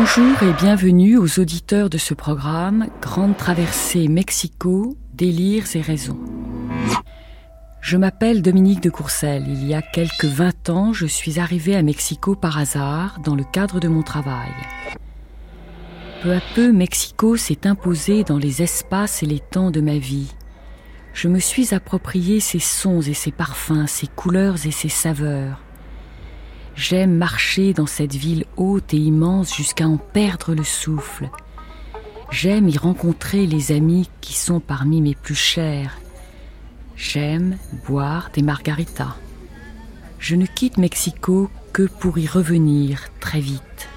Bonjour et bienvenue aux auditeurs de ce programme Grande traversée Mexico, délires et raisons. Je m'appelle Dominique de Courcelles. Il y a quelques 20 ans, je suis arrivée à Mexico par hasard dans le cadre de mon travail. Peu à peu, Mexico s'est imposé dans les espaces et les temps de ma vie. Je me suis approprié ses sons et ses parfums, ses couleurs et ses saveurs. J'aime marcher dans cette ville haute et immense jusqu'à en perdre le souffle. J'aime y rencontrer les amis qui sont parmi mes plus chers. J'aime boire des margaritas. Je ne quitte Mexico que pour y revenir très vite.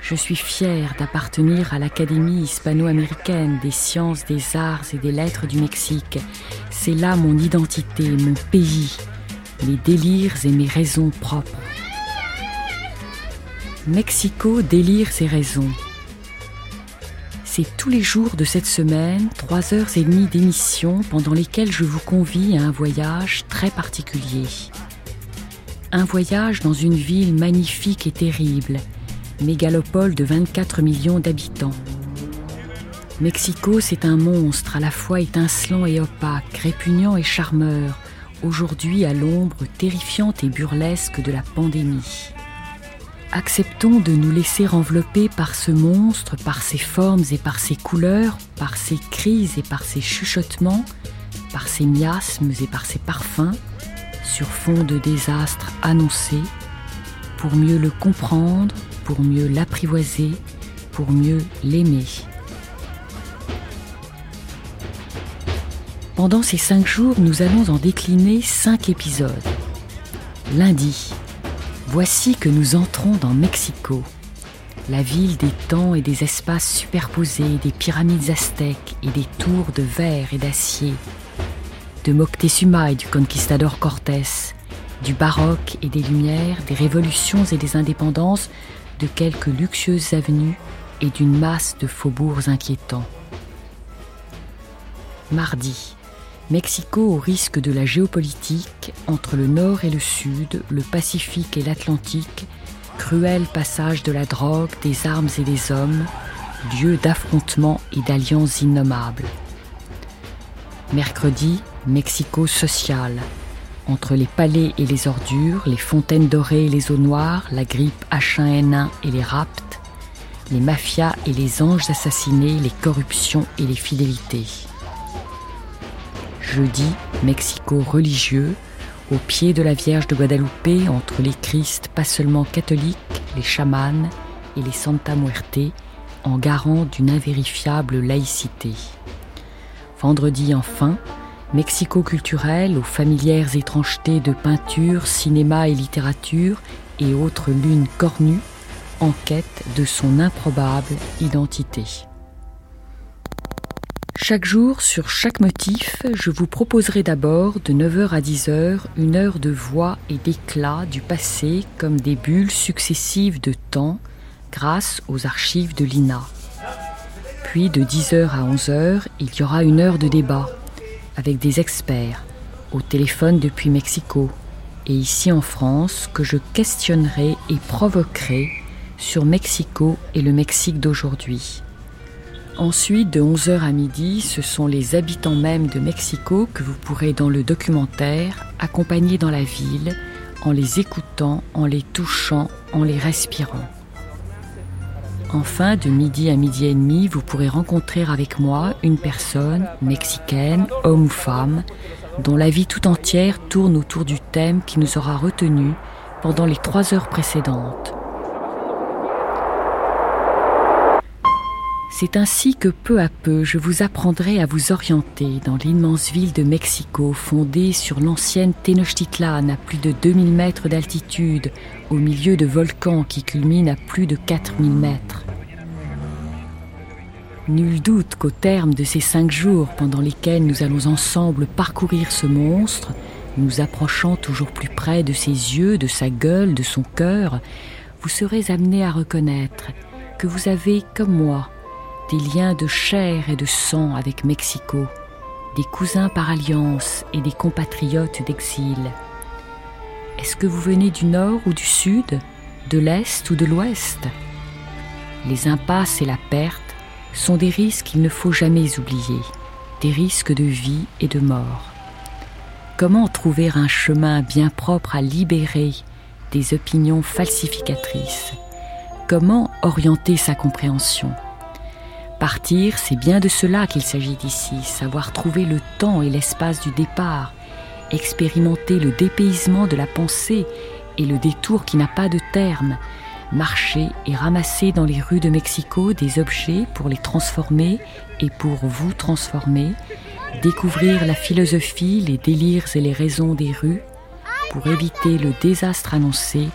Je suis fière d'appartenir à l'Académie hispano-américaine des sciences, des arts et des lettres du Mexique. C'est là mon identité, mon pays, mes délires et mes raisons propres. Mexico délire ses raisons. C'est tous les jours de cette semaine, trois heures et demie d'émission pendant lesquelles je vous convie à un voyage très particulier. Un voyage dans une ville magnifique et terrible, mégalopole de 24 millions d'habitants. Mexico, c'est un monstre à la fois étincelant et opaque, répugnant et charmeur, aujourd'hui à l'ombre terrifiante et burlesque de la pandémie. Acceptons de nous laisser envelopper par ce monstre, par ses formes et par ses couleurs, par ses crises et par ses chuchotements, par ses miasmes et par ses parfums, sur fond de désastres annoncés, pour mieux le comprendre, pour mieux l'apprivoiser, pour mieux l'aimer. Pendant ces cinq jours, nous allons en décliner cinq épisodes. Lundi, Voici que nous entrons dans Mexico, la ville des temps et des espaces superposés, des pyramides aztèques et des tours de verre et d'acier, de Moctezuma et du conquistador Cortés, du baroque et des lumières, des révolutions et des indépendances, de quelques luxueuses avenues et d'une masse de faubourgs inquiétants. Mardi, Mexico au risque de la géopolitique entre le nord et le sud, le Pacifique et l'Atlantique, cruel passage de la drogue, des armes et des hommes, lieu d'affrontements et d'alliances innommables. Mercredi, Mexico social, entre les palais et les ordures, les fontaines dorées et les eaux noires, la grippe H1N1 et les raptes, les mafias et les anges assassinés, les corruptions et les fidélités. Jeudi, Mexico religieux, au pied de la Vierge de Guadalupe, entre les Christ pas seulement catholiques, les chamans et les Santa Muerte, en garant d'une invérifiable laïcité. Vendredi enfin, Mexico culturel aux familières étrangetés de peinture, cinéma et littérature et autres lunes cornues, en quête de son improbable identité. Chaque jour, sur chaque motif, je vous proposerai d'abord de 9h à 10h une heure de voix et d'éclat du passé comme des bulles successives de temps grâce aux archives de l'INA. Puis de 10h à 11h, il y aura une heure de débat avec des experts au téléphone depuis Mexico et ici en France que je questionnerai et provoquerai sur Mexico et le Mexique d'aujourd'hui. Ensuite, de 11h à midi, ce sont les habitants même de Mexico que vous pourrez dans le documentaire accompagner dans la ville, en les écoutant, en les touchant, en les respirant. Enfin, de midi à midi et demi, vous pourrez rencontrer avec moi une personne, mexicaine, homme ou femme, dont la vie tout entière tourne autour du thème qui nous aura retenus pendant les trois heures précédentes. C'est ainsi que peu à peu je vous apprendrai à vous orienter dans l'immense ville de Mexico fondée sur l'ancienne Tenochtitlan à plus de 2000 mètres d'altitude au milieu de volcans qui culminent à plus de 4000 mètres. Nul doute qu'au terme de ces cinq jours pendant lesquels nous allons ensemble parcourir ce monstre, nous approchant toujours plus près de ses yeux, de sa gueule, de son cœur, vous serez amené à reconnaître que vous avez, comme moi, des liens de chair et de sang avec Mexico, des cousins par alliance et des compatriotes d'exil. Est-ce que vous venez du nord ou du sud, de l'est ou de l'ouest? Les impasses et la perte sont des risques qu'il ne faut jamais oublier, des risques de vie et de mort. Comment trouver un chemin bien propre à libérer des opinions falsificatrices? Comment orienter sa compréhension? Partir, c'est bien de cela qu'il s'agit ici, savoir trouver le temps et l'espace du départ, expérimenter le dépaysement de la pensée et le détour qui n'a pas de terme, marcher et ramasser dans les rues de Mexico des objets pour les transformer et pour vous transformer, découvrir la philosophie, les délires et les raisons des rues, pour éviter le désastre annoncé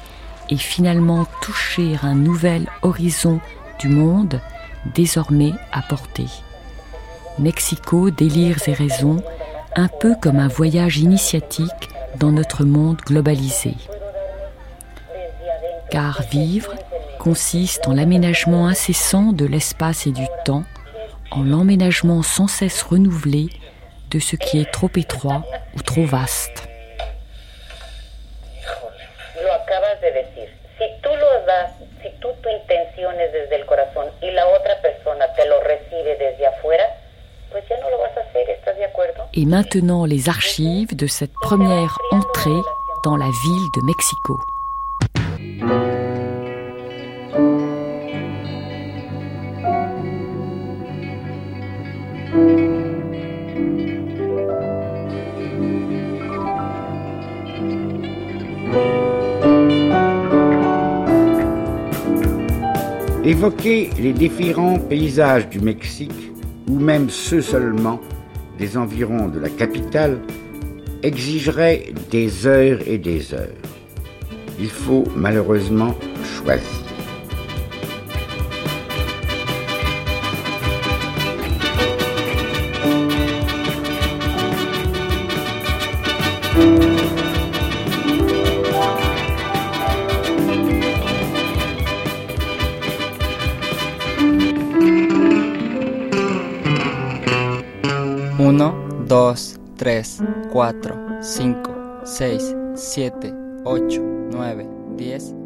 et finalement toucher un nouvel horizon du monde désormais à portée. Mexico, délires et raisons, un peu comme un voyage initiatique dans notre monde globalisé. Car vivre consiste en l'aménagement incessant de l'espace et du temps, en l'emménagement sans cesse renouvelé de ce qui est trop étroit ou trop vaste. Y la otra persona te lo recibe desde afuera, pues ya no lo vas a hacer, ¿estás de? Et maintenant les archives de cette première entrée dans la ville de Mexico. Évoquer les différents paysages du Mexique, ou même ceux seulement des environs de la capitale, exigerait des heures et des heures. Il faut malheureusement choisir. 3, 4, 5, 6, 7, 8, 9, 10.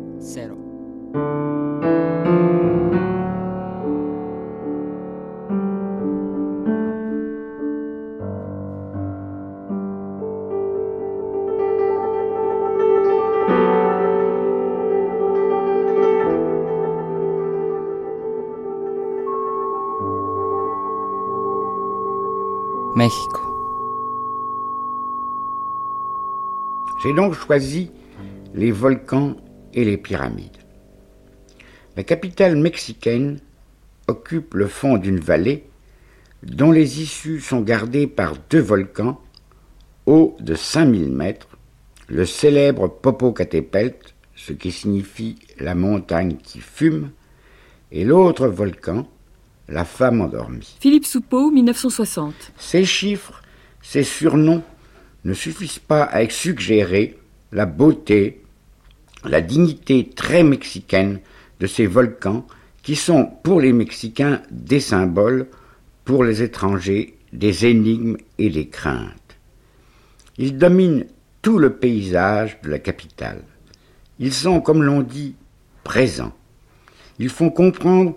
J'ai donc choisi les volcans et les pyramides. La capitale mexicaine occupe le fond d'une vallée dont les issues sont gardées par deux volcans hauts de 5000 mètres, le célèbre Popocatépetl, ce qui signifie la montagne qui fume, et l'autre volcan, la femme endormie. Philippe Soupeau, 1960. Ces chiffres, ces surnoms ne suffisent pas à suggérer la beauté, la dignité très mexicaine de ces volcans qui sont pour les Mexicains des symboles, pour les étrangers des énigmes et des craintes. Ils dominent tout le paysage de la capitale. Ils sont, comme l'on dit, présents. Ils font comprendre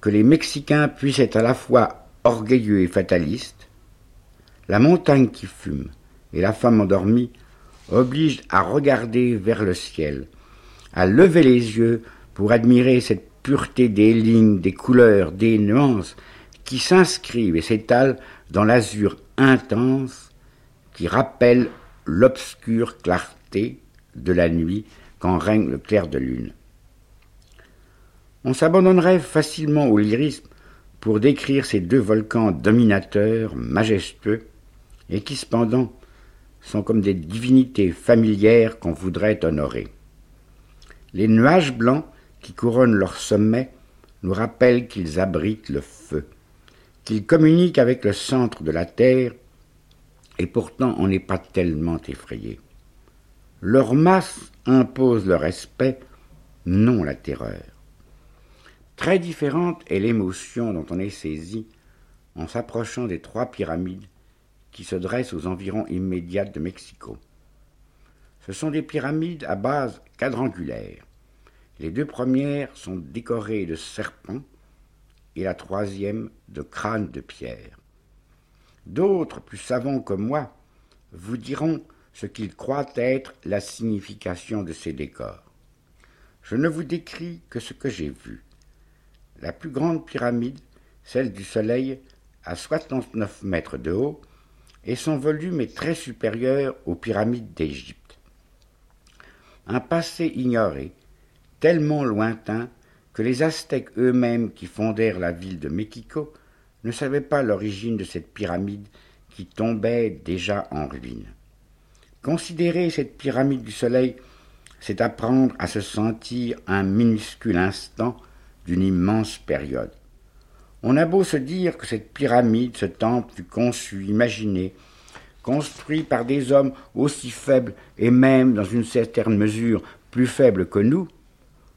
que les Mexicains puissent être à la fois orgueilleux et fatalistes. La montagne qui fume, et la femme endormie oblige à regarder vers le ciel, à lever les yeux pour admirer cette pureté des lignes, des couleurs, des nuances qui s'inscrivent et s'étalent dans l'azur intense qui rappelle l'obscure clarté de la nuit quand règne le clair de lune. On s'abandonnerait facilement au lyrisme pour décrire ces deux volcans dominateurs, majestueux, et qui cependant sont comme des divinités familières qu'on voudrait honorer. Les nuages blancs qui couronnent leur sommet nous rappellent qu'ils abritent le feu, qu'ils communiquent avec le centre de la terre, et pourtant on n'est pas tellement effrayé. Leur masse impose le respect, non la terreur. Très différente est l'émotion dont on est saisi en s'approchant des trois pyramides se dressent aux environs immédiates de Mexico. Ce sont des pyramides à base quadrangulaire. Les deux premières sont décorées de serpents et la troisième de crânes de pierre. D'autres, plus savants que moi, vous diront ce qu'ils croient être la signification de ces décors. Je ne vous décris que ce que j'ai vu. La plus grande pyramide, celle du Soleil, a 69 mètres de haut et son volume est très supérieur aux pyramides d'Égypte. Un passé ignoré, tellement lointain que les Aztèques eux-mêmes qui fondèrent la ville de Mexico ne savaient pas l'origine de cette pyramide qui tombait déjà en ruine. Considérer cette pyramide du soleil, c'est apprendre à se sentir un minuscule instant d'une immense période. On a beau se dire que cette pyramide, ce temple fut conçu, imaginé, construit par des hommes aussi faibles et même dans une certaine mesure plus faibles que nous,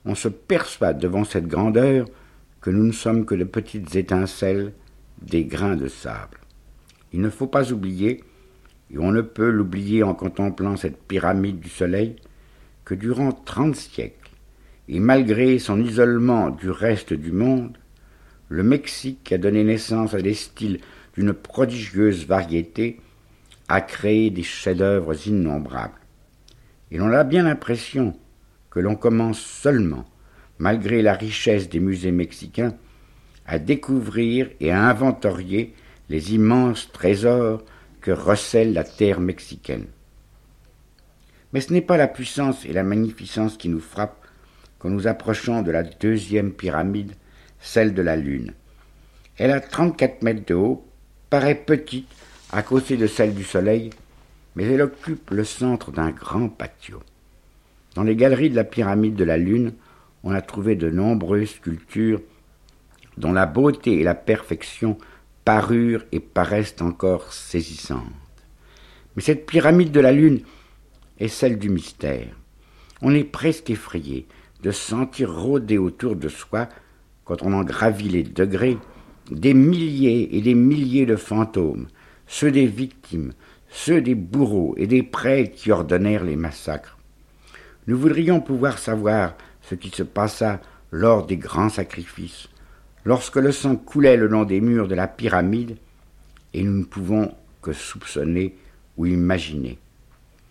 on se perçoit devant cette grandeur que nous ne sommes que de petites étincelles, des grains de sable. Il ne faut pas oublier, et on ne peut l'oublier en contemplant cette pyramide du soleil, que durant trente siècles, et malgré son isolement du reste du monde, le Mexique a donné naissance à des styles d'une prodigieuse variété, a créé des chefs-d'œuvre innombrables. Et l'on a bien l'impression que l'on commence seulement, malgré la richesse des musées mexicains, à découvrir et à inventorier les immenses trésors que recèle la terre mexicaine. Mais ce n'est pas la puissance et la magnificence qui nous frappent quand nous approchons de la deuxième pyramide celle de la Lune. Elle a 34 mètres de haut, paraît petite à côté de celle du Soleil, mais elle occupe le centre d'un grand patio. Dans les galeries de la pyramide de la Lune, on a trouvé de nombreuses sculptures dont la beauté et la perfection parurent et paraissent encore saisissantes. Mais cette pyramide de la Lune est celle du mystère. On est presque effrayé de sentir rôder autour de soi quand on en gravit les degrés, des milliers et des milliers de fantômes, ceux des victimes, ceux des bourreaux et des prêtres qui ordonnèrent les massacres. Nous voudrions pouvoir savoir ce qui se passa lors des grands sacrifices, lorsque le sang coulait le long des murs de la pyramide, et nous ne pouvons que soupçonner ou imaginer.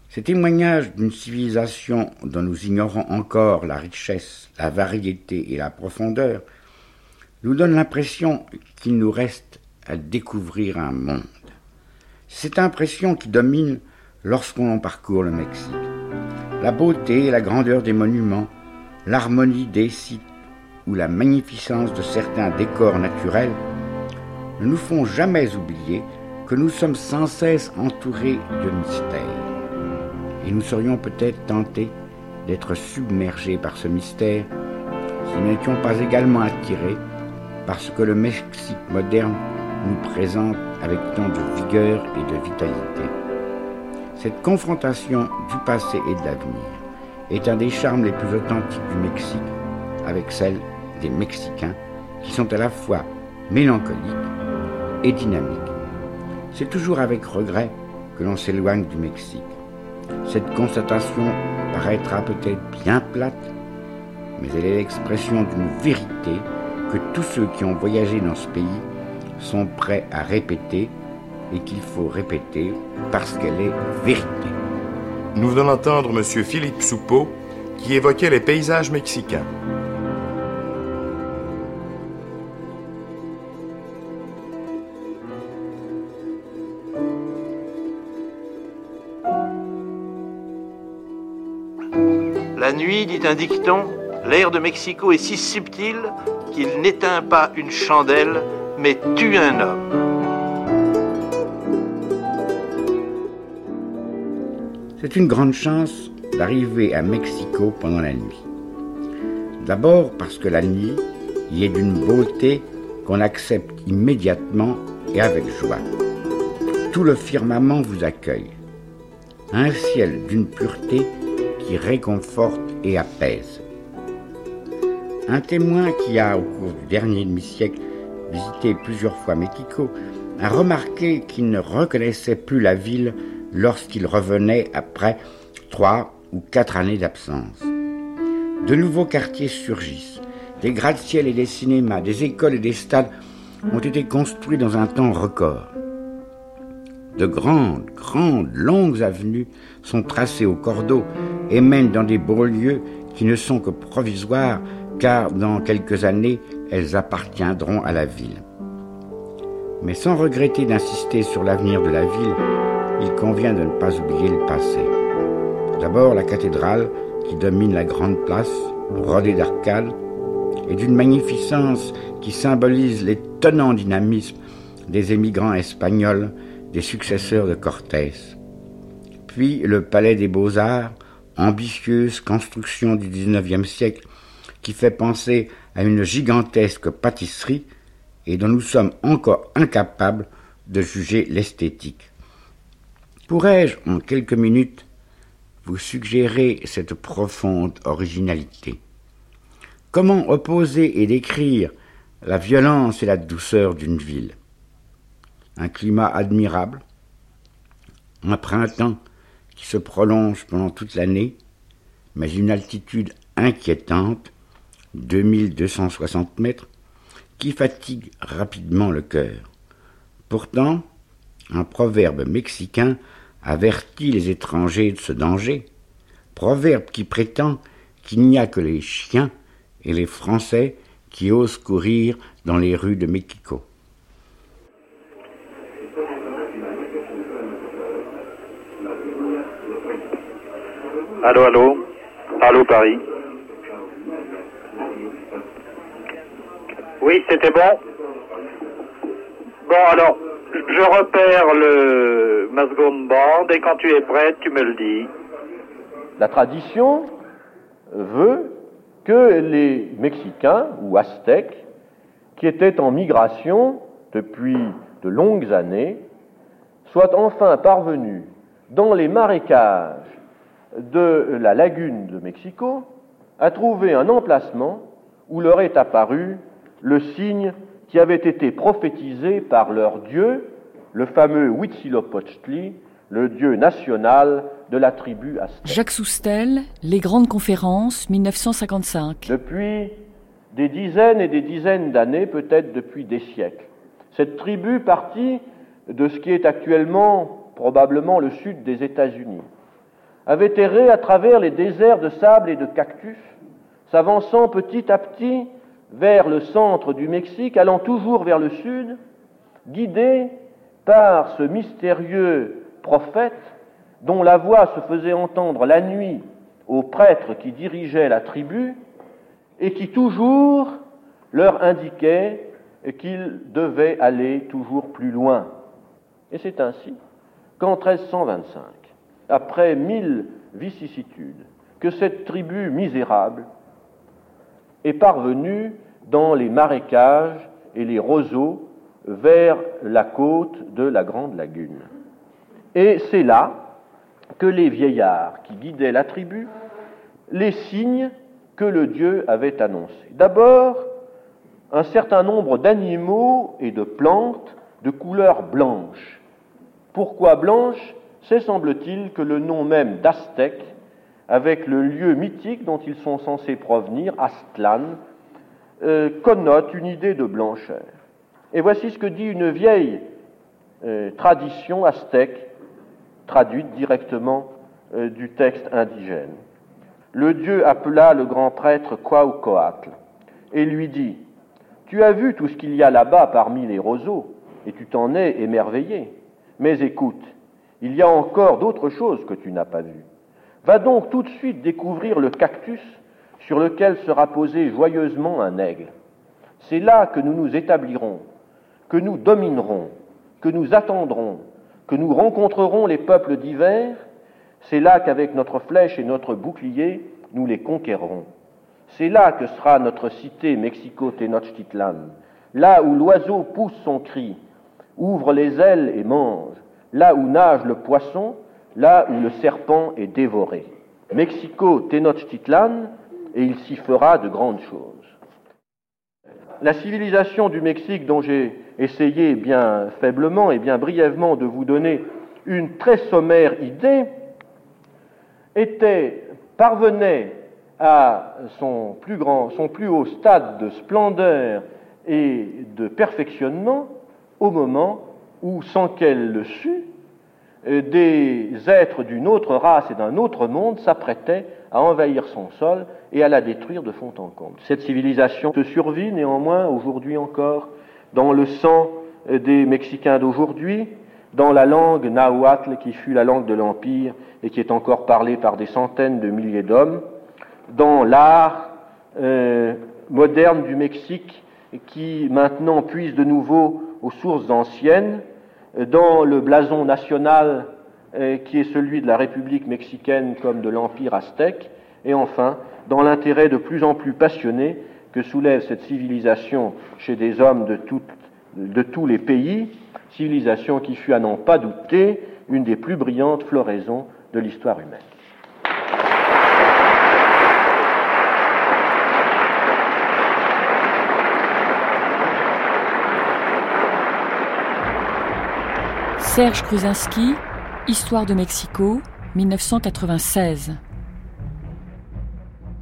Ces témoignages d'une civilisation dont nous ignorons encore la richesse, la variété et la profondeur nous donne l'impression qu'il nous reste à découvrir un monde. Cette impression qui domine lorsqu'on parcourt le Mexique. La beauté et la grandeur des monuments, l'harmonie des sites ou la magnificence de certains décors naturels ne nous font jamais oublier que nous sommes sans cesse entourés de mystères. Et nous serions peut-être tentés d'être submergés par ce mystère si nous n'étions pas également attirés parce que le Mexique moderne nous présente avec tant de vigueur et de vitalité. Cette confrontation du passé et de l'avenir est un des charmes les plus authentiques du Mexique avec celle des Mexicains qui sont à la fois mélancoliques et dynamiques. C'est toujours avec regret que l'on s'éloigne du Mexique. Cette constatation paraîtra peut-être bien plate, mais elle est l'expression d'une vérité que tous ceux qui ont voyagé dans ce pays sont prêts à répéter et qu'il faut répéter parce qu'elle est vérité. Nous venons d'entendre M. Philippe Soupeau qui évoquait les paysages mexicains. La nuit, dit un dicton, l'air de Mexico est si subtil qu'il n'éteint pas une chandelle, mais tue un homme. C'est une grande chance d'arriver à Mexico pendant la nuit. D'abord parce que la nuit y est d'une beauté qu'on accepte immédiatement et avec joie. Tout le firmament vous accueille. Un ciel d'une pureté qui réconforte et apaise. Un témoin qui a, au cours du dernier demi-siècle, visité plusieurs fois Mexico, a remarqué qu'il ne reconnaissait plus la ville lorsqu'il revenait après trois ou quatre années d'absence. De nouveaux quartiers surgissent. Des gratte-ciels et des cinémas, des écoles et des stades ont été construits dans un temps record. De grandes, grandes, longues avenues sont tracées au cordeau et mènent dans des beaux lieux qui ne sont que provisoires car dans quelques années, elles appartiendront à la ville. Mais sans regretter d'insister sur l'avenir de la ville, il convient de ne pas oublier le passé. D'abord la cathédrale qui domine la grande place, rodée d'arcades, et d'une magnificence qui symbolise l'étonnant dynamisme des émigrants espagnols, des successeurs de Cortés. Puis le palais des beaux-arts, ambitieuse construction du XIXe siècle qui fait penser à une gigantesque pâtisserie et dont nous sommes encore incapables de juger l'esthétique. Pourrais-je, en quelques minutes, vous suggérer cette profonde originalité? Comment opposer et décrire la violence et la douceur d'une ville? Un climat admirable, un printemps qui se prolonge pendant toute l'année, mais une altitude inquiétante, 2260 mètres, qui fatigue rapidement le cœur. Pourtant, un proverbe mexicain avertit les étrangers de ce danger, proverbe qui prétend qu'il n'y a que les chiens et les Français qui osent courir dans les rues de Mexico. Allô, allô Allô, Paris Oui, c'était bon Bon, alors, je repère le ma et quand tu es prête, tu me le dis. La tradition veut que les Mexicains ou Aztèques, qui étaient en migration depuis de longues années, soient enfin parvenus dans les marécages de la lagune de Mexico à trouver un emplacement où leur est apparu le signe qui avait été prophétisé par leur dieu, le fameux Huitzilopochtli, le dieu national de la tribu aztèque. Jacques Soustel, Les Grandes Conférences, 1955. Depuis des dizaines et des dizaines d'années, peut-être depuis des siècles, cette tribu partie de ce qui est actuellement probablement le sud des États-Unis, avait erré à travers les déserts de sable et de cactus, s'avançant petit à petit vers le centre du Mexique, allant toujours vers le sud, guidé par ce mystérieux prophète dont la voix se faisait entendre la nuit aux prêtres qui dirigeaient la tribu et qui toujours leur indiquait qu'ils devaient aller toujours plus loin. Et c'est ainsi qu'en 1325, après mille vicissitudes, que cette tribu misérable est parvenue dans les marécages et les roseaux vers la côte de la Grande Lagune. Et c'est là que les vieillards qui guidaient la tribu les signes que le Dieu avait annoncés. D'abord, un certain nombre d'animaux et de plantes de couleur blanche. Pourquoi blanche? C'est, semble-t-il, que le nom même d'Aztèque, avec le lieu mythique dont ils sont censés provenir, Aztlan, euh, connote une idée de blancheur. Et voici ce que dit une vieille euh, tradition aztèque, traduite directement euh, du texte indigène. Le dieu appela le grand prêtre Quaucoatl et lui dit Tu as vu tout ce qu'il y a là-bas parmi les roseaux, et tu t'en es émerveillé. Mais écoute, il y a encore d'autres choses que tu n'as pas vues. Va donc tout de suite découvrir le cactus sur lequel sera posé joyeusement un aigle. C'est là que nous nous établirons, que nous dominerons, que nous attendrons, que nous rencontrerons les peuples divers. C'est là qu'avec notre flèche et notre bouclier, nous les conquérons. C'est là que sera notre cité Mexico-Tenochtitlan, là où l'oiseau pousse son cri, ouvre les ailes et mange, là où nage le poisson, là où le serpent est dévoré. Mexico, Tenochtitlan, et il s'y fera de grandes choses. La civilisation du Mexique, dont j'ai essayé bien faiblement et bien brièvement de vous donner une très sommaire idée, était, parvenait à son plus, grand, son plus haut stade de splendeur et de perfectionnement au moment où, sans qu'elle le sût, des êtres d'une autre race et d'un autre monde s'apprêtaient à envahir son sol et à la détruire de fond en comble. Cette civilisation se survit néanmoins aujourd'hui encore dans le sang des Mexicains d'aujourd'hui, dans la langue nahuatl qui fut la langue de l'Empire et qui est encore parlée par des centaines de milliers d'hommes, dans l'art euh, moderne du Mexique qui maintenant puise de nouveau aux sources anciennes, dans le blason national euh, qui est celui de la République mexicaine comme de l'Empire aztèque, et enfin dans l'intérêt de plus en plus passionné que soulève cette civilisation chez des hommes de, de tous les pays, civilisation qui fut à n'en pas douter une des plus brillantes floraisons de l'histoire humaine. Serge Kruzinski, Histoire de Mexico, 1996.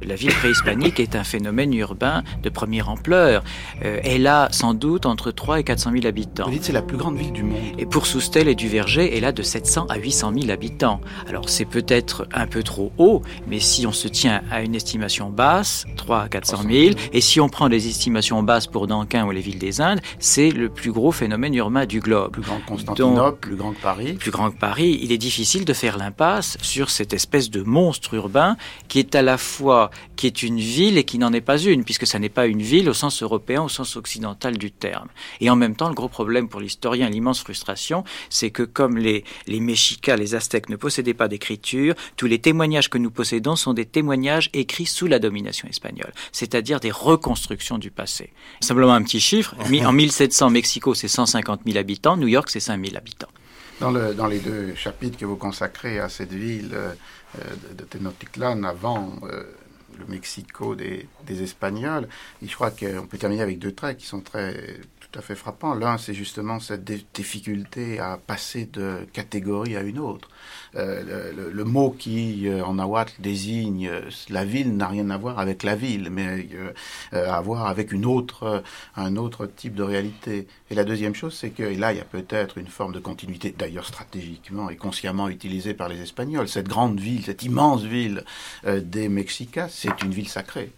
La ville préhispanique est un phénomène urbain de première ampleur. Euh, elle a sans doute entre 3 et 400 000 habitants. Vous dites c'est la plus grande ville du monde. Et pour Soustel et Duverger, elle a de 700 à 800 000 habitants. Alors c'est peut-être un peu trop haut, mais si on se tient à une estimation basse, 3 à 400 000, et si on prend des estimations basses pour Nankin ou les villes des Indes, c'est le plus gros phénomène urbain du globe. Plus grand que Constantinople, plus grand que Paris. Plus grand que Paris. Il est difficile de faire l'impasse sur cette espèce de monstre urbain qui est à la fois qui est une ville et qui n'en est pas une, puisque ça n'est pas une ville au sens européen, au sens occidental du terme. Et en même temps, le gros problème pour l'historien, l'immense frustration, c'est que comme les, les Mexicas, les Aztèques ne possédaient pas d'écriture, tous les témoignages que nous possédons sont des témoignages écrits sous la domination espagnole, c'est-à-dire des reconstructions du passé. Simplement un petit chiffre, en 1700, Mexico, c'est 150 000 habitants, New York, c'est 5 000 habitants. Dans, le, dans, les deux chapitres que vous consacrez à cette ville euh, de Tenochtitlan avant euh, le Mexico des, des Espagnols. Et je crois qu'on peut terminer avec deux traits qui sont très tout à fait frappants. L'un, c'est justement cette difficulté à passer de catégorie à une autre. Euh, le, le, mot qui, euh, en nahuatl, désigne euh, la ville n'a rien à voir avec la ville, mais à voir avec une autre, un autre type de réalité. Et la deuxième chose, c'est que là, il y a peut-être une forme de continuité, d'ailleurs stratégiquement et consciemment utilisée par les Espagnols. Cette grande ville, cette immense ville des Mexicas, c'est une ville sacrée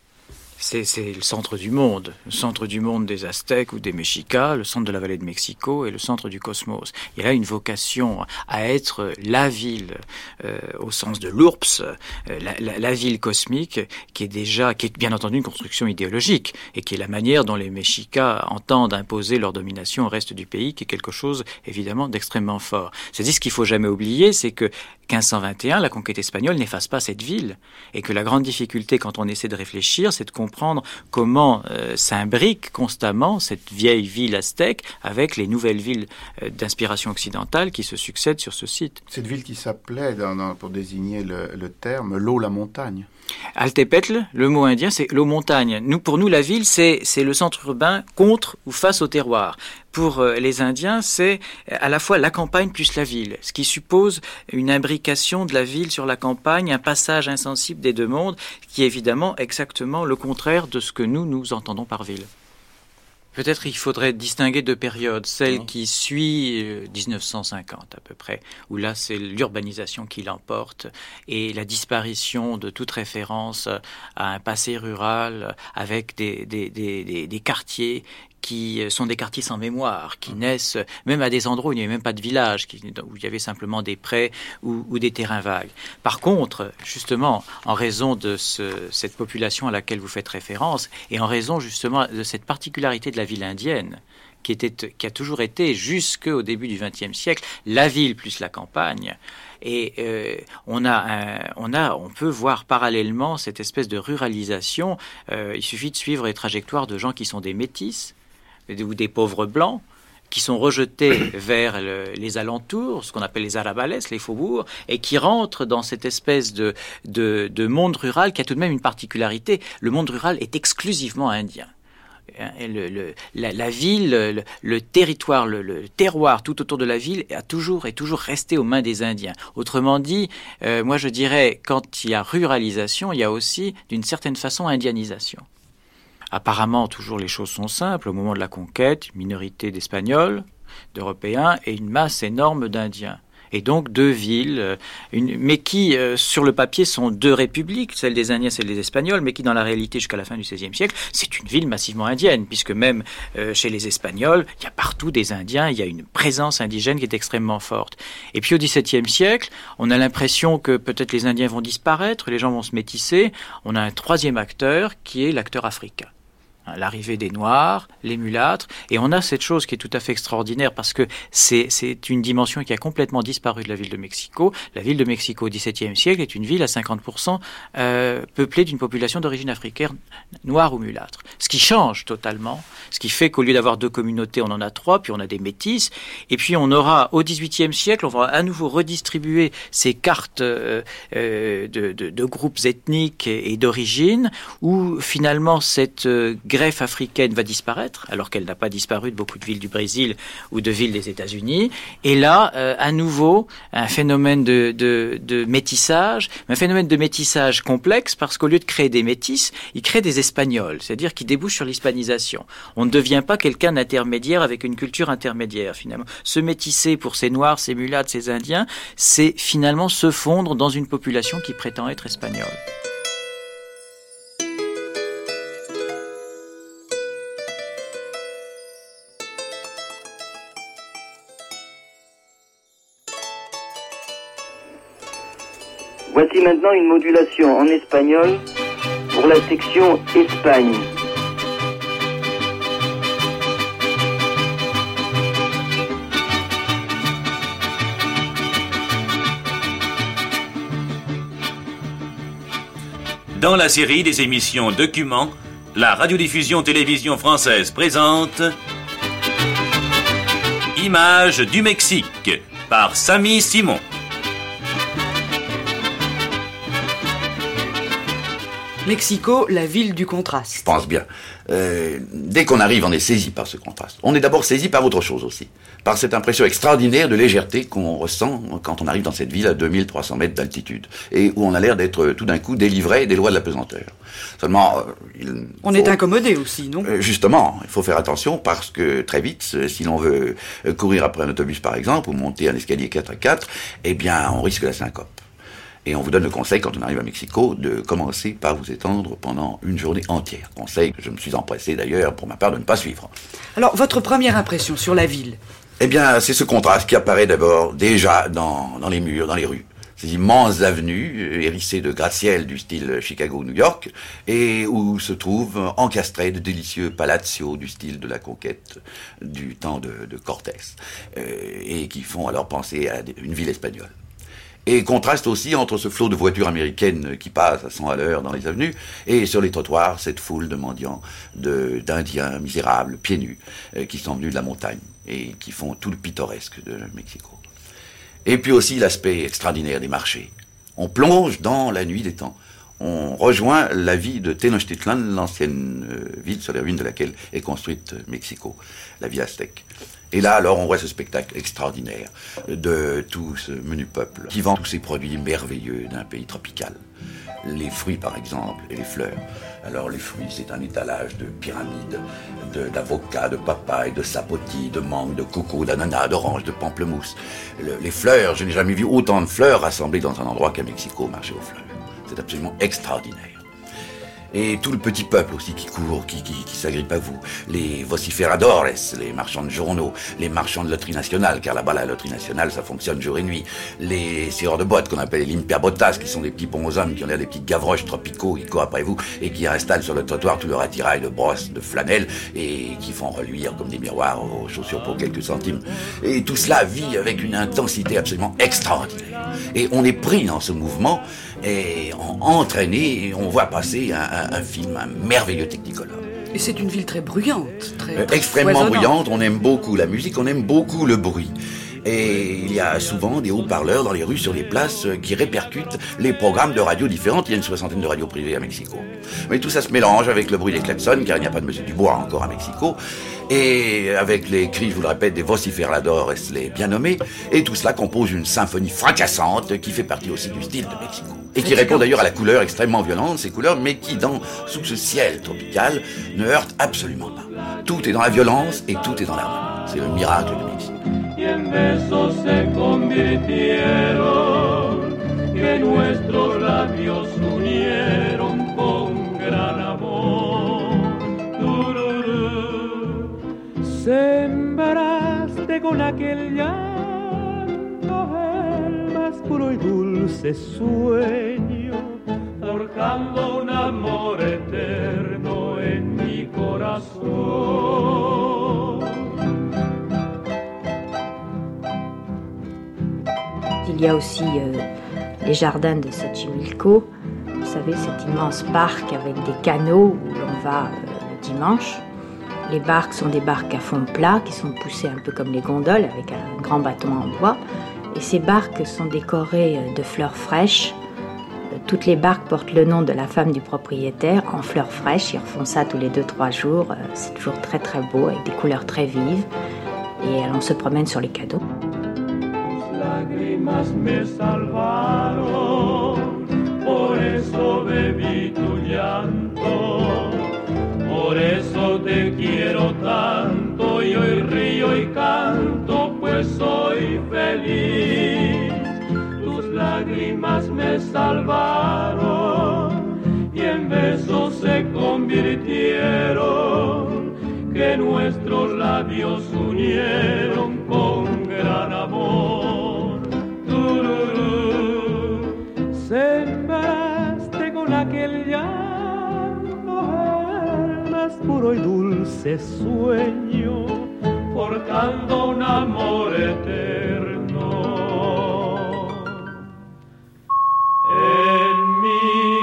c'est le centre du monde, le centre du monde des Aztèques ou des Mexicas, le centre de la vallée de Mexico et le centre du cosmos. Il a une vocation à être la ville, euh, au sens de l'URPS, euh, la, ville cosmique, qui est déjà, qui est bien entendu une construction idéologique, et qui est la manière dont les Mexicas entendent imposer leur domination au reste du pays, qui est quelque chose évidemment d'extrêmement fort. C'est-à-dire ce qu'il faut jamais oublier, c'est que 1521, la conquête espagnole n'efface pas cette ville, et que la grande difficulté quand on essaie de réfléchir, c'est de comprendre comment euh, s'imbrique constamment cette vieille ville aztèque avec les nouvelles villes euh, d'inspiration occidentale qui se succèdent sur ce site. Cette ville qui s'appelait, pour désigner le, le terme, l'eau la montagne. Altepetl, le mot indien, c'est l'eau montagne. Nous, pour nous, la ville, c'est le centre urbain contre ou face au terroir. Pour euh, les Indiens, c'est à la fois la campagne plus la ville, ce qui suppose une imbrication de la ville sur la campagne, un passage insensible des deux mondes, qui est évidemment exactement le contraire de ce que nous, nous entendons par ville. Peut-être il faudrait distinguer deux périodes. Celle qui suit 1950 euh, à peu près, où là c'est l'urbanisation qui l'emporte et la disparition de toute référence à un passé rural avec des, des, des, des quartiers qui sont des quartiers sans mémoire, qui mmh. naissent même à des endroits où il n'y avait même pas de village, où il y avait simplement des prés ou, des terrains vagues. Par contre, justement, en raison de cette population à laquelle vous faites référence, et en raison justement de cette particularité de la ville indienne, qui, était, qui a toujours été jusqu'au début du XXe siècle la ville plus la campagne. Et euh, on, a on, a, on peut voir parallèlement cette espèce de ruralisation. Euh, il suffit de suivre les trajectoires de gens qui sont des métis, ou des pauvres blancs qui sont rejetés vers les alentours, ce qu'on appelle les arabales, les faubourgs, et qui rentrent dans cette espèce de, de, de monde rural qui a tout de même une particularité. Le monde rural est exclusivement indien la, ville, le, territoire, le, terroir tout autour de la ville a toujours est toujours resté aux mains des Indiens. Autrement dit, euh, moi je dirais, quand il y a ruralisation, il y a aussi d'une certaine façon indianisation. Apparemment, toujours les choses sont simples. Au moment de la conquête, minorité d'Espagnols, d'Européens et une masse énorme d'Indiens et donc deux villes, euh, mais qui, euh, sur le papier, sont deux républiques, celle des Indiens, celle des Espagnols, mais qui, dans la réalité, jusqu'à la fin du XVIe siècle, c'est une ville massivement indienne, puisque même euh, chez les Espagnols, il y a partout des Indiens, il y a une présence indigène qui est extrêmement forte. Et puis au XVIIe siècle, on a l'impression que peut-être les Indiens vont disparaître, les gens vont se métisser. On a un troisième acteur qui est l'acteur africain. Hein, l'arrivée des Noirs, les mulâtres, et on a cette chose qui est tout à fait extraordinaire parce que c'est une dimension qui a complètement disparu de la ville de Mexico. La ville de Mexico au XVIIe siècle est une ville à 50% euh, peuplée d'une population d'origine africaine, noire ou mulâtre. Ce qui change totalement, ce qui fait qu'au lieu d'avoir deux communautés, on en a trois, puis on a des métis, et puis on aura au XVIIIe siècle, on va à nouveau redistribuer ces cartes euh, euh, de, de, de, groupes ethniques et, et d'origine, où finalement cette greffe africaine va disparaître, alors qu'elle n'a pas disparu de beaucoup de villes du Brésil ou de villes des États-Unis. Et là, euh, à nouveau, un phénomène de, métissage, un phénomène de métissage complexe, parce qu'au lieu de créer des métis, il crée des Espagnols, c'est-à-dire qui débouche sur l'hispanisation. On ne devient pas quelqu'un d'intermédiaire avec une culture intermédiaire, finalement. Se métisser pour ces Noirs, ces Mulattes, ces Indiens, c'est finalement se fondre dans une population qui prétend être espagnole. Maintenant une modulation en espagnol pour la section Espagne. Dans la série des émissions Documents, la radiodiffusion télévision française présente Images du Mexique par Samy Simon. Mexico, la ville du contraste. Je pense bien. Euh, dès qu'on arrive, on est saisi par ce contraste. On est d'abord saisi par autre chose aussi. Par cette impression extraordinaire de légèreté qu'on ressent quand on arrive dans cette ville à 2300 mètres d'altitude. Et où on a l'air d'être tout d'un coup délivré des lois de la pesanteur. Seulement, euh, On est incommodé aussi, non? Euh, Justement, il faut faire attention parce que très vite, si l'on veut courir après un autobus par exemple, ou monter un escalier 4 à 4, eh bien, on risque la syncope. Et on vous donne le conseil, quand on arrive à Mexico, de commencer par vous étendre pendant une journée entière. Conseil que je me suis empressé d'ailleurs, pour ma part, de ne pas suivre. Alors, votre première impression sur la ville? Eh bien, c'est ce contraste qui apparaît d'abord déjà dans, dans les murs, dans les rues ces immenses avenues euh, hérissées de gratte-ciel du style Chicago-New York, et où se trouvent encastrés de délicieux palacios du style de la conquête du temps de, de Cortés, euh, et qui font alors penser à une ville espagnole. Et contraste aussi entre ce flot de voitures américaines qui passent à 100 à l'heure dans les avenues et sur les trottoirs cette foule de mendiants, d'Indiens misérables, pieds nus, euh, qui sont venus de la montagne et qui font tout le pittoresque de Mexico. Et puis aussi l'aspect extraordinaire des marchés. On plonge dans la nuit des temps. On rejoint la vie de Tenochtitlan, l'ancienne euh, ville sur les ruines de laquelle est construite Mexico, la ville aztèque. Et là, alors, on voit ce spectacle extraordinaire de tout ce menu peuple qui vend tous ces produits merveilleux d'un pays tropical. Les fruits, par exemple, et les fleurs. Alors, les fruits, c'est un étalage de pyramides, d'avocats, de, de papaye, de sapotis, de mangue, de coco, d'ananas, d'orange, de pamplemousse. les fleurs, je n'ai jamais vu autant de fleurs rassemblées dans un endroit qu'à Mexico, marché aux fleurs. C'est absolument extraordinaire et tout le petit peuple aussi qui court, qui, qui, qui s'agrippe à vous, les vociferadores, les marchands de journaux, les marchands de loterie nationale, car là-bas la loterie nationale ça fonctionne jour et nuit, les sireurs de boîtes qu'on appelle les limpiabotas, qui sont des petits bons hommes qui ont l'air des petits gavroches tropicaux qui courent après vous et qui installent sur le trottoir tout leur attirail de brosses, de flanelle et qui font reluire comme des miroirs aux chaussures pour quelques centimes. Et tout cela vit avec une intensité absolument extraordinaire. Et on est pris dans ce mouvement et entraîné, on voit passer un, film, un merveilleux technicolore. Et c'est une ville très bruyante, très, euh, extrêmement bruyante. On aime beaucoup la musique, on aime beaucoup le bruit. Et il y a souvent des haut-parleurs dans les rues, sur les places, euh, qui répercutent les programmes de radio différentes. Il y a une soixantaine de radios privées à Mexico. Mais tout ça se mélange avec le bruit des klaxons, car il n'y a pas de musique du bois encore à Mexico. Et avec les cris, je vous le répète, des vociferadores, les bien nommés. Et tout cela compose une symphonie fracassante qui fait partie aussi du style de Mexico. Et qui répond d'ailleurs à la couleur extrêmement violente, ces couleurs, mais qui, dans, sous ce ciel tropical, ne heurte absolument pas. Tout est dans la violence et tout est dans l'harmonie. C'est le miracle de Mexique. Y en besos se convirtieron que nuestros labios unieron con gran amor. Tururú. Sembraste con aquel llanto el más puro y dulce sueño, forjando un amor eterno en mi corazón. Il y a aussi euh, les jardins de Xochimilco. Vous savez, cet immense parc avec des canaux où l'on va euh, le dimanche. Les barques sont des barques à fond plat qui sont poussées un peu comme les gondoles avec un grand bâton en bois. Et ces barques sont décorées euh, de fleurs fraîches. Toutes les barques portent le nom de la femme du propriétaire en fleurs fraîches. Ils refont ça tous les 2-3 jours. C'est toujours très très beau avec des couleurs très vives. Et on se promène sur les cadeaux. Lágrimas me salvaron, por eso bebí tu llanto, por eso te quiero tanto y hoy río y canto, pues soy feliz. Tus lágrimas me salvaron y en besos se convirtieron, que nuestros labios unieron con gran amor. Sembraste con aquel llanto el más puro y dulce sueño, forjando un amor eterno.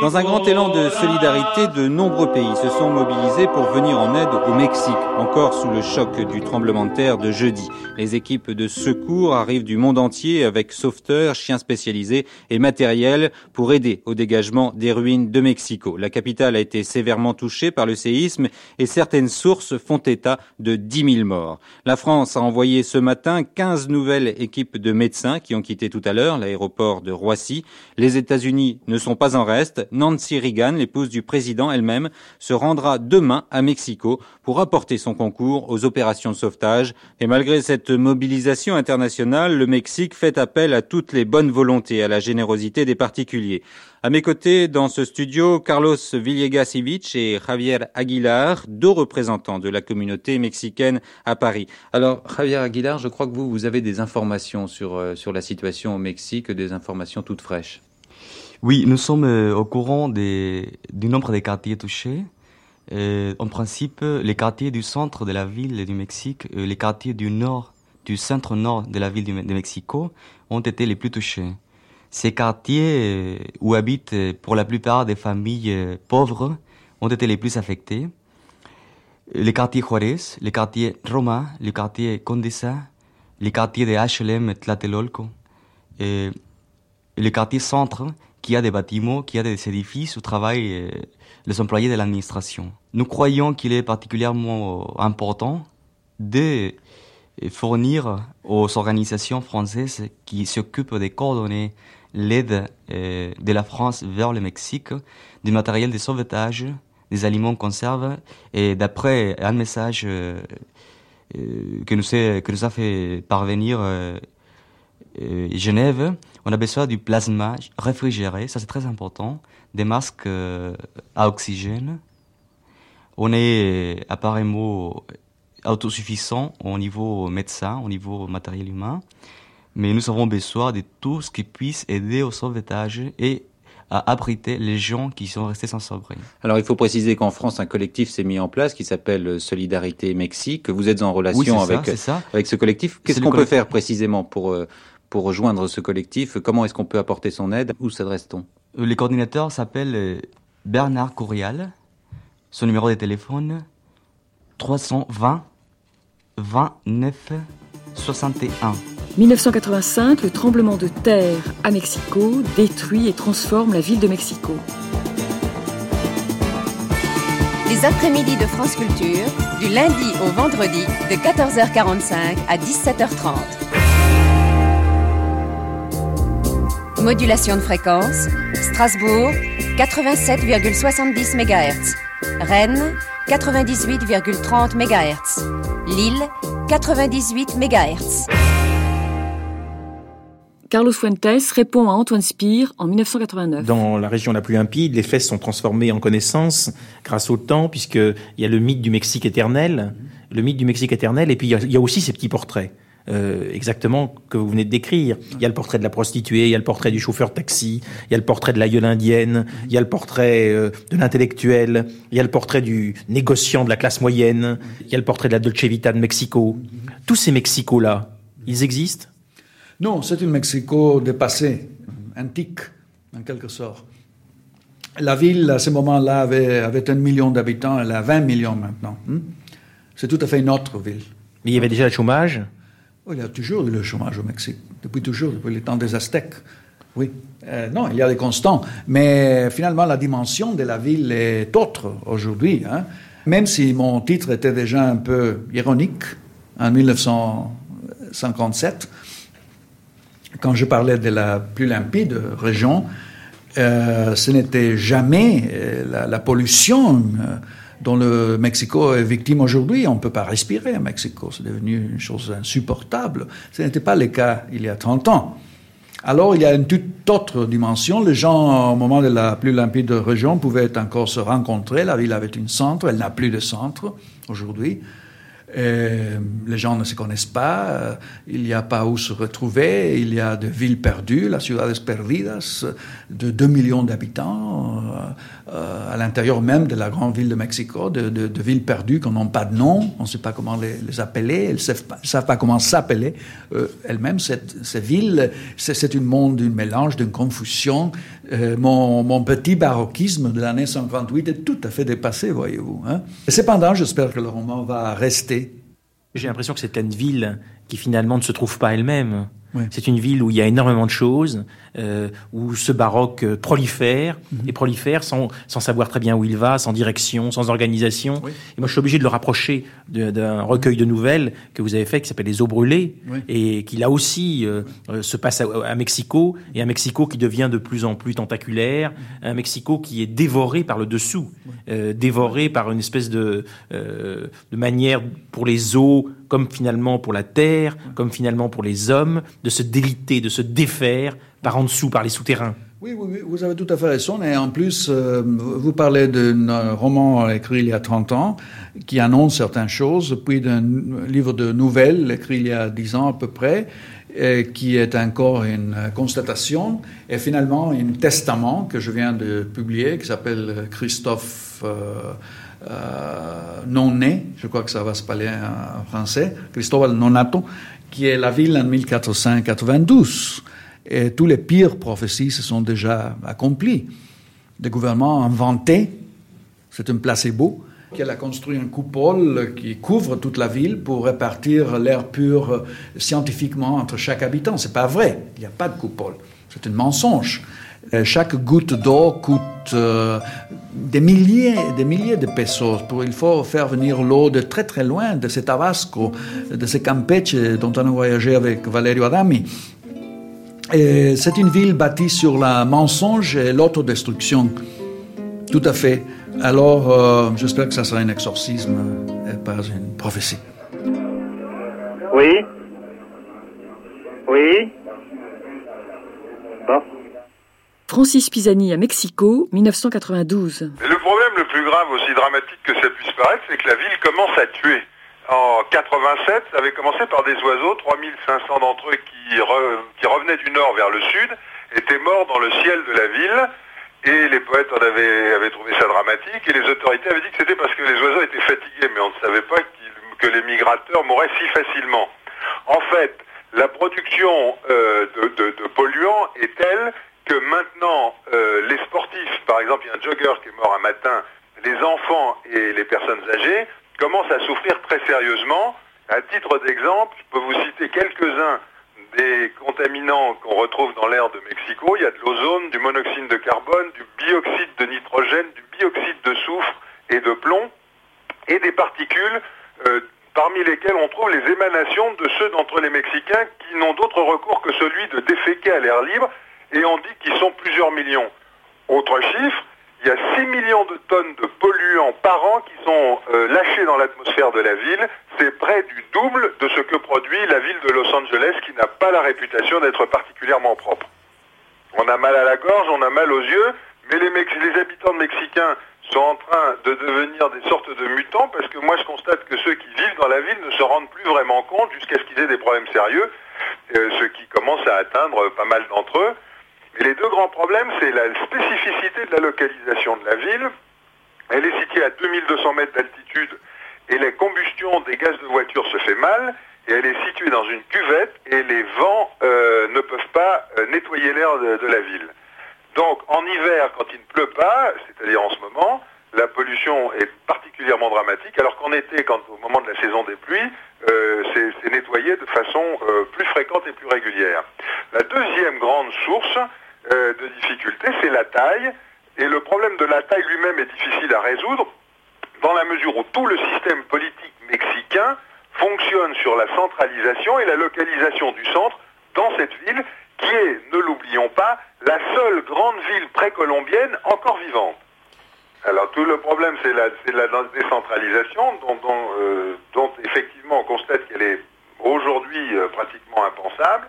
Dans un grand élan de solidarité, de nombreux pays se sont mobilisés pour venir en aide au Mexique, encore sous le choc du tremblement de terre de jeudi. Les équipes de secours arrivent du monde entier avec sauveteurs, chiens spécialisés et matériel pour aider au dégagement des ruines de Mexico. La capitale a été sévèrement touchée par le séisme et certaines sources font état de 10 000 morts. La France a envoyé ce matin 15 nouvelles équipes de médecins qui ont quitté tout à l'heure l'aéroport de Roissy. Les États-Unis ne sont pas en reste. Nancy Reagan, l'épouse du président elle-même, se rendra demain à Mexico pour apporter son concours aux opérations de sauvetage. Et malgré cette mobilisation internationale, le Mexique fait appel à toutes les bonnes volontés, à la générosité des particuliers. À mes côtés, dans ce studio, Carlos Villegas Ivic et Javier Aguilar, deux représentants de la communauté mexicaine à Paris. Alors, Javier Aguilar, je crois que vous, vous avez des informations sur, euh, sur la situation au Mexique, des informations toutes fraîches. Oui, nous sommes euh, au courant des, du nombre de quartiers touchés. Euh, en principe, les quartiers du centre de la ville du Mexique, euh, les quartiers du nord, du centre-nord de la ville de Mexico ont été les plus touchés. Ces quartiers où habitent pour la plupart des familles pauvres ont été les plus affectés. Les quartiers Juarez, les quartiers Roma, les quartiers Condesa, les quartiers de HLM Tlatelolco, et le quartier centre qui a des bâtiments, qui a des édifices où travaillent euh, les employés de l'administration. Nous croyons qu'il est particulièrement euh, important de euh, fournir aux organisations françaises qui s'occupent de coordonner l'aide de la France vers le Mexique, du matériel de sauvetage, des aliments conserves, et d'après un message que, nous a, fait parvenir Genève, on a besoin du plasma réfrigéré, ça c'est très important, des masques euh, à oxygène. On est apparemment autosuffisant au niveau médecin, au niveau matériel humain, mais nous avons besoin de tout ce qui puisse aider au sauvetage et à abriter les gens qui sont restés sans abri. Alors, il faut préciser qu'en France, un collectif s'est mis en place qui s'appelle Solidarité Mexique, que vous êtes en relation Oui, c'est ça, avec, ça. avec ce collectif. Qu'est-ce qu'on peut faire précisément pour, euh, pour rejoindre ce collectif Comment est-ce qu'on peut apporter son aide? Où s'adresse-t-on? Euh, Le coordinateur s'appelle euh, Bernard Courrial. Son numéro de téléphone 320 29 61. 1985, le tremblement de terre à Mexico détruit et transforme la ville de Mexico. Les après-midi de France Culture, du lundi au vendredi, de 14h45 à 17h30. Modulation de fréquence, Strasbourg, 87,70 MHz. Rennes, 98,30 MHz. Lille, 98 MHz. Carlos Fuentes répond à Antoine Spire en 1989. Dans la région la plus limpide, les faits sont transformés en connaissances grâce au temps, puisqu'il y a le mythe du Mexique éternel, le mythe du Mexique éternel, et puis il y a, il y a aussi ces petits portraits. Euh, exactement que vous venez de décrire. Il y a le portrait de la prostituée, il y a le portrait du chauffeur de taxi, il y a le portrait de la gueule indienne, il y a le portrait euh, de l'intellectuel, il y a le portrait du négociant de la classe moyenne, il y a le portrait de la Dolce Vita de Mexico. Tous ces Mexicos-là, ils existent? Non, c'est un Mexico dépassé, antique, en quelque sorte. La ville, à ce moment-là, avait, avait un million d'habitants, elle a 20 millions maintenant. Hmm? C'est tout à fait une autre ville. Mais il y avait déjà le chômage? Oh, il y a toujours le chômage au Mexique, depuis toujours, depuis le temps des Aztèques. Oui. Euh, non, il y a des constants. Mais finalement, la dimension de la ville est autre aujourd'hui. Hein. Même si mon titre était déjà un peu ironique en 1957, quand je parlais de la plus limpide région, euh, ce n'était jamais euh, la, pollution dont le Mexico est victime aujourd'hui. On ne peut pas respirer à Mexico, c'est devenu une chose insupportable. Ce n'était pas le cas il y a 30 ans. Alors il y a une toute autre dimension. Les gens, au moment de la plus limpide région, pouvaient encore se rencontrer. La ville avait un centre, elle n'a plus de centre aujourd'hui. Les gens ne se connaissent pas, il n'y a pas où se retrouver, il y a des villes perdues, la ciudades perdidas, de 2 millions d'habitants, euh, à l'intérieur même de la grande ville de Mexico, de, de, de villes perdues qui n'ont pas de nom, on ne sait pas comment les, les appeler, elles ne savent, savent, pas comment s'appeler elles-mêmes. Cette, ces villes, c'est un monde d'un mélange, d'une confusion. Mon, mon, petit baroquisme de l'année 58 est tout à fait dépassé, voyez-vous. Hein. Cependant, j'espère que le roman va rester j'ai l'impression que c'est une ville qui finalement ne se trouve pas elle-même. Oui. C'est une ville où il y a énormément de choses, euh, où ce baroque euh, prolifère, -hmm. et prolifère sans, sans savoir très bien où il va, sans direction, sans organisation. Oui. Et moi, je suis obligé de le rapprocher d'un recueil de nouvelles que vous avez fait qui s'appelle Les eaux brûlées, oui. et qui là aussi euh, se passe à, à, Mexico, et un Mexico qui devient de plus en plus tentaculaire, un Mexico qui est dévoré par le dessous, euh, dévoré par une espèce de, de manière pour les eaux comme finalement pour la terre, comme finalement pour les hommes, de se déliter, de se défaire par en dessous, par les souterrains. Oui, oui, vous avez tout à fait raison. Et en plus, euh, vous parlez d'un roman écrit il y a 30 ans qui annonce certaines choses, puis d'un livre de nouvelles écrit il y a 10 ans à peu près, qui est encore une constatation, et finalement un testament que je viens de publier qui s'appelle Christophe. Euh, euh, non né, je crois que ça va se parler en français, Cristóbal Nonato, qui est la ville en 1492. Et tous les pires prophéties se sont déjà accomplies. Des gouvernements inventés, c'est un placebo, qu'elle a construit une coupole qui couvre toute la ville pour répartir l'air pur scientifiquement entre chaque habitant. C'est pas vrai, il n'y a pas de coupole. C'est un mensonge. Chaque goutte d'eau coûte euh, des milliers des milliers de pesos. Il faut faire venir l'eau de très très loin, de ces Tabasco, de ces Campeche dont on a voyagé avec Valerio Adami. C'est une ville bâtie sur la mensonge et l'autodestruction. Tout à fait. Alors, euh, j'espère que ça sera un exorcisme et pas une prophétie. Oui Oui Bon. Francis Pisani à Mexico, 1992. Le problème le plus grave, aussi dramatique que ça puisse paraître, c'est que la ville commence à tuer. En 87, ça avait commencé par des oiseaux, 3500 d'entre eux qui, re, qui revenaient du nord vers le sud, étaient morts dans le ciel de la ville, et les poètes en avaient, trouvé ça dramatique, et les autorités avaient dit que c'était parce que les oiseaux étaient fatigués, mais on ne savait pas que les migrateurs mouraient si facilement. En fait, la production euh, de polluants est telle que maintenant, euh, les sportifs, par exemple, il y a un jogger qui est mort un matin, les enfants et les personnes âgées commencent à souffrir très sérieusement. À titre d'exemple, je peux vous citer quelques-uns des contaminants qu'on retrouve dans l'air de Mexico. Il y a de l'ozone, du monoxyde de carbone, du bioxyde de nitrogène, du bioxyde de soufre et de plomb, et des particules euh, parmi lesquelles on trouve les émanations de ceux d'entre les Mexicains qui n'ont d'autre recours que celui de déféquer à l'air libre, et on dit qu'ils sont plusieurs millions. Autre chiffre, il y a 6 millions de tonnes de polluants par an qui sont euh, lâchés dans l'atmosphère de la ville. C'est près du double de ce que produit la ville de Los Angeles qui n'a pas la réputation d'être particulièrement propre. On a mal à la gorge, on a mal aux yeux, mais les, habitants mexicains sont en train de devenir des sortes de mutants parce que moi je constate que ceux qui vivent dans la ville ne se rendent plus vraiment compte jusqu'à ce qu'ils aient des problèmes sérieux, euh, ce qui commence à atteindre pas mal d'entre eux. Mais les deux grands problèmes, c'est la spécificité de la localisation de la ville. Elle est située à 2200 mètres d'altitude et la combustion des gaz de voiture se fait mal. Et elle est située dans une cuvette et les vents euh, ne peuvent pas euh, nettoyer l'air de, la ville. Donc en hiver, quand il ne pleut pas, c'est-à-dire en ce moment, la pollution est particulièrement dramatique, alors qu'en été, quand au moment de la saison des pluies, euh, c'est nettoyé de façon plus fréquente et plus régulière. La deuxième grande source euh, de difficulté, c'est la taille, et le problème de la taille lui-même est difficile à résoudre, dans la mesure où tout le système politique mexicain fonctionne sur la centralisation et la localisation du centre dans cette ville qui est, ne l'oublions pas, la seule grande ville précolombienne encore vivante. Alors tout le problème, c'est la, la décentralisation euh, dont effectivement on constate qu'elle est aujourd'hui euh, pratiquement impensable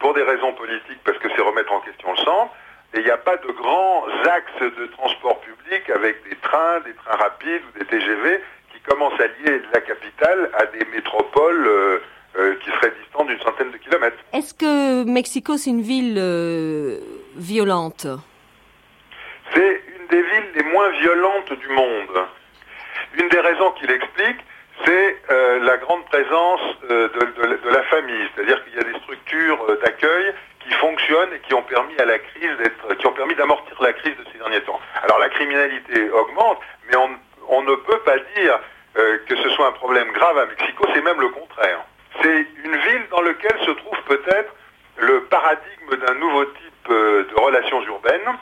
pour des raisons politiques parce que c'est remettre en question le centre. Et il n'y a pas de grands axes de transport public avec des trains, des trains rapides ou des TGV qui commencent à lier la capitale à des métropoles euh, euh, qui seraient distantes d'une centaine de kilomètres. Est-ce que Mexico, c'est une ville euh, violente? C'est une des villes les moins violentes du monde. Une des raisons qui l'explique, c'est euh, la grande présence euh, de, la famille, c'est-à-dire qu'il y a des structures euh, d'accueil qui fonctionnent et qui ont permis d'amortir la crise de ces derniers temps. Alors la criminalité augmente, mais on, ne peut pas dire que ce soit un problème grave à Mexico, c'est même le contraire. C'est une ville dans laquelle se trouve peut-être le paradigme d'un nouveau type de relations urbaines.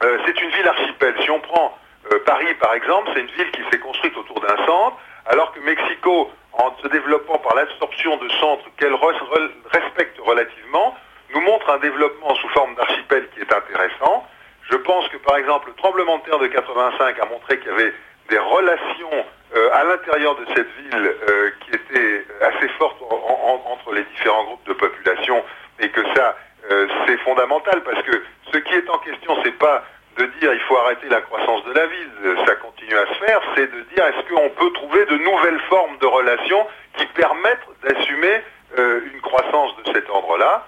C'est une ville archipel. Si on prend Paris par exemple, c'est une ville qui s'est construite autour d'un centre, alors que Mexico, en se développant par l'absorption de centres qu'elle re- re- respecte relativement, nous montre un développement sous forme d'archipel qui est intéressant. Je pense que par exemple le tremblement de terre de 85 a montré qu'il y avait des relations euh, à l'intérieur de cette ville euh, qui étaient assez fortes en- en- entre les différents groupes de population et que ça euh, c'est fondamental parce que ce qui est en question c'est pas de dire il faut arrêter la croissance de la ville, ça continue à se faire, c'est de dire est-ce qu'on peut trouver de nouvelles formes de relations qui permettent d'assumer euh, une croissance de cet ordre-là.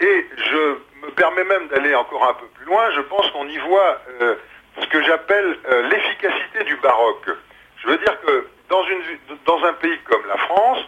Et je me permets même d'aller encore un peu plus loin, je pense qu'on y voit euh, ce que j'appelle euh, l'efficacité du baroque. Je veux dire que dans un pays comme la France,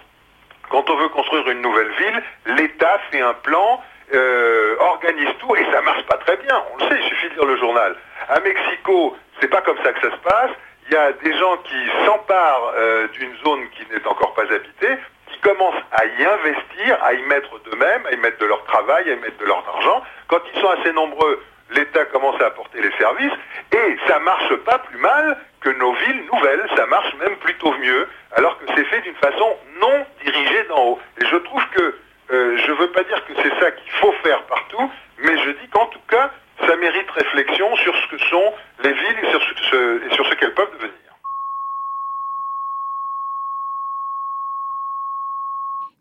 quand on veut construire une nouvelle ville, l'État fait un plan, euh, organise tout et ça marche pas très bien. On le sait, il suffit de lire le journal. À Mexico, c'est pas comme ça que ça se passe. Il y a des gens qui s'emparent euh, d'une zone qui n'est encore pas habitée, qui commencent à y investir, à y mettre d'eux-mêmes, à y mettre de leur travail, à y mettre de leur argent. Quand ils sont assez nombreux, l'État commence à apporter les services et ça marche pas plus mal que nos villes nouvelles, ça marche même plutôt mieux, alors que c'est fait d'une façon non dirigée d'en haut. Et je trouve que euh, je veux pas dire que c'est ça qu'il faut faire partout, mais je dis qu'en tout cas, ça mérite réflexion sur ce que sont les villes et sur ce, ce- et sur ce qu'elles peuvent devenir.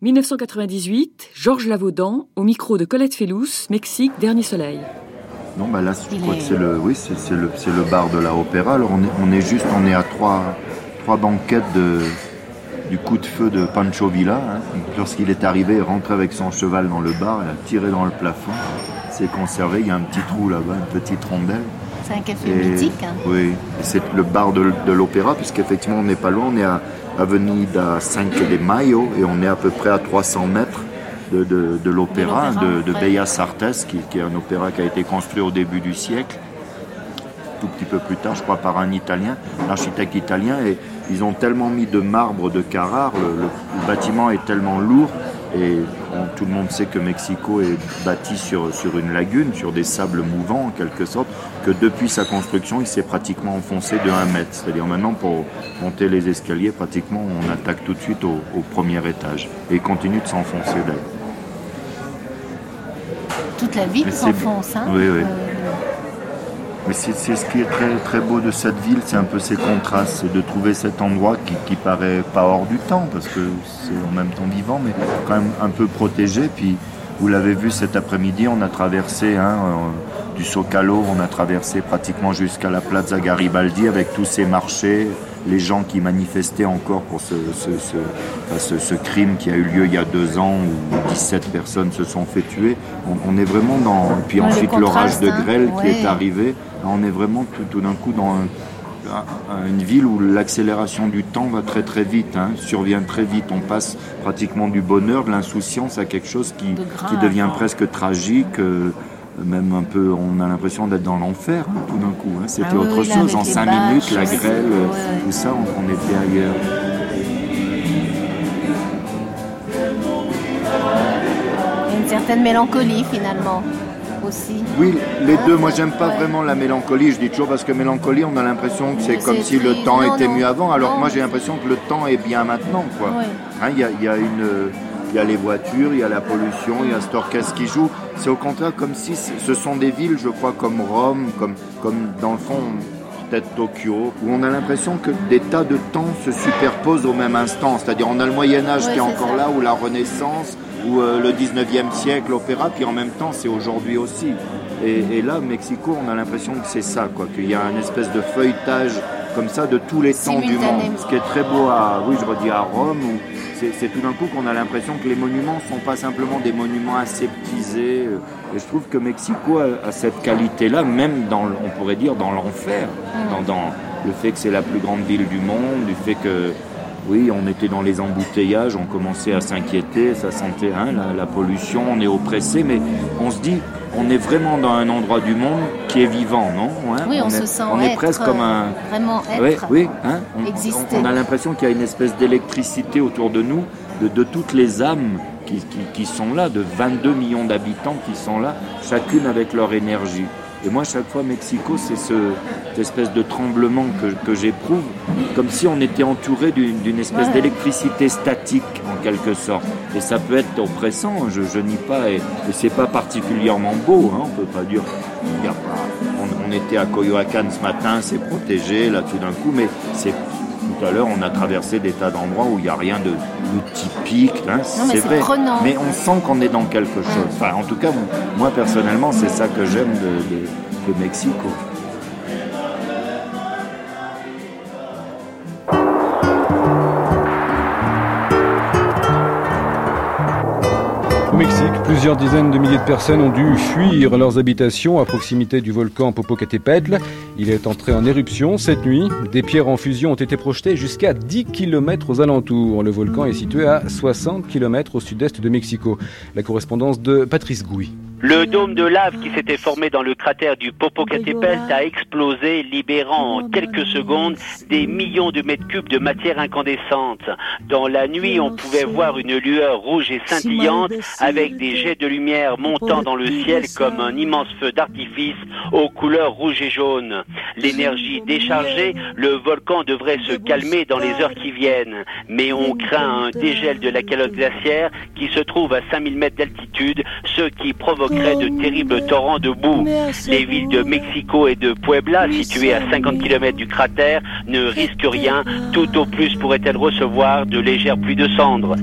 1998, Georges Lavaudan, au micro de Colette Fellous, Mexique, Dernier Soleil. Non, bah là, je crois que c'est le, oui, c'est le, c'est le bar de la Opéra. Alors on est, on est juste, on est à trois, trois banquettes de, du coup de feu de Pancho Villa. hein. Lorsqu'il est arrivé, il rentrait avec son cheval dans le bar, il a tiré dans le plafond. C'est conservé, il y a un petit trou là-bas, une petite rondelle. C'est un café Et- mythique. hein. Oui, c'est le bar de, de l'Opéra, puisqu'effectivement on n'est pas loin, on est à Avenida Cinque de Mayo et on est à peu près à 300 mètres de, de, de l'Opéra, de. Bellas Artes, qui, qui est un opéra qui a été construit au début du siècle, tout petit peu plus tard, je crois, par un Italien, un architecte italien, et ils ont tellement mis de marbre de Carrare, le, le- le bâtiment est tellement lourd, et tout le monde sait que Mexico est bâti sur, sur une lagune, sur des sables mouvants en quelque sorte, que depuis sa construction, il s'est pratiquement enfoncé de 1 mètre. C'est-à-dire maintenant, pour monter les escaliers, pratiquement, on attaque tout de suite au, au premier étage. Et il continue de s'enfoncer d'ailleurs. Toute la ville s'enfonce. Hein Oui, oui. Euh, Mais c'est ce qui est très, très beau de cette ville, c'est un peu ces contrastes, c'est de trouver cet endroit qui, qui paraît pas hors du temps, parce que c'est en même temps vivant, mais quand même un peu protégé. Puis vous l'avez vu cet après-midi, on a traversé hein, euh, du Socalo, on a traversé pratiquement jusqu'à la Plaza Garibaldi avec tous ces marchés, les gens qui manifestaient encore pour ce, ce, ce, enfin, ce- ce crime qui a eu lieu il y a deux ans où 17 personnes se sont fait tuer. On, on est vraiment dans... Puis ensuite l'orage de hein. grêle qui est arrivé. On est vraiment tout, tout d'un coup dans un- un- une ville où l'accélération du temps va très très vite, hein, survient très vite. On passe pratiquement du bonheur, de l'insouciance à quelque chose qui, qui devient presque tragique. euh, même un peu, on a l'impression d'être dans l'enfer hein, tout d'un coup. hein. C'était Ah oui, autre là, chose. En cinq bâches, minutes, la grêle, euh, ouais. tout ça, on, on était ailleurs. Il y a une certaine mélancolie finalement aussi. Oui, les deux. Moi, j'aime pas vraiment la mélancolie. Je dis toujours parce que mélancolie, on a l'impression que c'est comme si le temps Non, était non. mieux avant. Alors que moi, j'ai l'impression que le temps est bien maintenant, quoi. Hein, Il y, a, y a une, il y a les voitures, il y a la pollution, il y a cet orchestre qui joue. C'est au contraire comme si ce sont des villes, je crois, comme Rome, comme, comme dans le fond peut-être Tokyo, où on a l'impression que des tas de temps se superposent au même instant. C'est-à-dire on a le Moyen Âge Ouais, qui est encore ça. là, ou la Renaissance, ou euh, le 19e siècle, l'opéra, puis en même temps c'est aujourd'hui aussi. Et, et là, Mexico, on a l'impression que c'est ça, quoi, qu'il y a un espèce de feuilletage comme ça de tous les temps du monde. Ce qui est très beau à, oui, je redis à Rome, où c'est tout d'un coup qu'on a l'impression que les monuments sont pas simplement des monuments aseptisés. euh, Et je trouve que Mexico a, a cette qualité-là, même dans, on pourrait dire, dans l'enfer, dans, dans le fait que c'est la plus grande ville du monde, du fait que oui, on était dans les embouteillages, on commençait à s'inquiéter, ça sentait hein, la, la pollution, on est oppressé, mais on se dit, on est vraiment dans un endroit du monde qui est vivant, non? Hein Oui, on, est, se sent on est être, presque comme un, euh, vraiment oui, hein, on, exister. on- on a l'impression qu'il y a une espèce d'électricité autour de nous, de, de toutes les âmes qui, qui- qui sont là, de 22 millions d'habitants qui sont là, chacune avec leur énergie. Et moi, chaque fois, Mexico, c'est ce, cette espèce de tremblement que, que j'éprouve, comme si on était entouré d'une espèce Ouais. d'électricité statique, en quelque sorte. Et ça peut être oppressant, je, je nie pas, et, et c'est pas particulièrement beau, hein, on peut pas dire. il y a pas- on, on était à Coyoacán ce matin, c'est protégé, là, tout d'un coup, mais c'est. Tout à l'heure, on a traversé des tas d'endroits où il n'y a rien de, de typique. hein, c'est c'est vrai. prenant. Mais on sent qu'on est dans quelque chose. Enfin, en tout cas, moi, personnellement, c'est ça que j'aime de, de- de Mexico. Plusieurs dizaines de milliers de personnes ont dû fuir leurs habitations à proximité du volcan Popocatépetl. Il est entré en éruption cette nuit. Des pierres en fusion ont été projetées jusqu'à 10 km aux alentours. Le volcan est situé à 60 km au sud-est de Mexico. La correspondance de Patrice Gouy. Le dôme de lave qui s'était formé dans le cratère du Popocatépetl a explosé, libérant en quelques secondes des millions de mètres cubes de matière incandescente. Dans la nuit, on pouvait voir une lueur rouge et scintillante avec des jets de lumière montant dans le ciel comme un immense feu d'artifice aux couleurs rouge et jaune. L'énergie déchargée, le volcan devrait se calmer dans les heures qui viennent. Mais on craint un dégel de la calotte glaciaire qui se trouve à 5000 mètres d'altitude, ce qui provoquerait de terribles torrents de boue. Les villes de Mexico et de Puebla, situées à 50 km du cratère, ne risquent rien. Tout au plus pourraient-elles recevoir de légères pluies de cendres.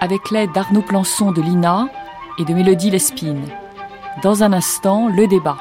Avec l'aide d'Arnaud Plançon de l'INA et de Mélodie Lespine. Dans un instant, le débat.